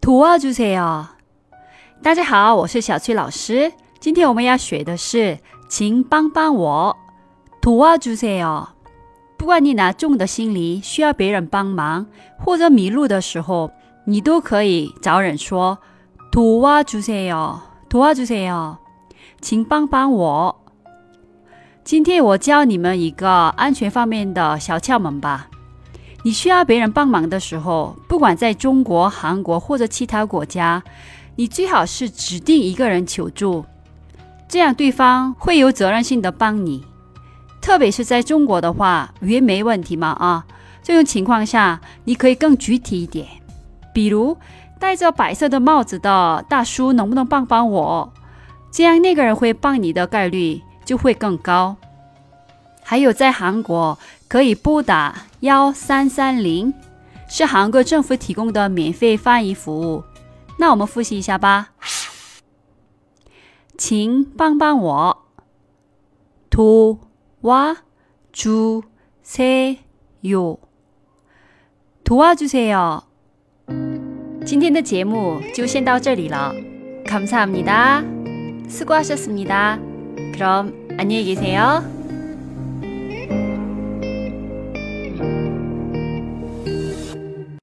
도와주세요。大家好，我是小崔老师。今天我们要学的是，请帮帮我。도와주세요。不管你拿重的行李需要别人帮忙，或者迷路的时候，你都可以找人说도와주세요，도와주세요，请帮帮我。今天我教你们一个安全方面的小窍门吧。 你需要别人帮忙的时候，不管在中国、韩国或者其他国家，你最好是指定一个人求助，这样对方会有责任心的帮你。特别是在中国的话，语言没问题嘛啊，这种情况下你可以更具体一点，比如戴着白色的帽子的大叔能不能帮帮我？这样那个人会帮你的概率就会更高。还有在韩国可以拨打幺三三零，是韩国政府提供的免费翻译服务。那我们复习一下吧，请帮帮我，도와주세 요， 도와주세 요。 今天的节目就先到这里了，감사합니 다， 수고하셨습니 다， 그럼안녕히계세 요。